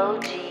OG.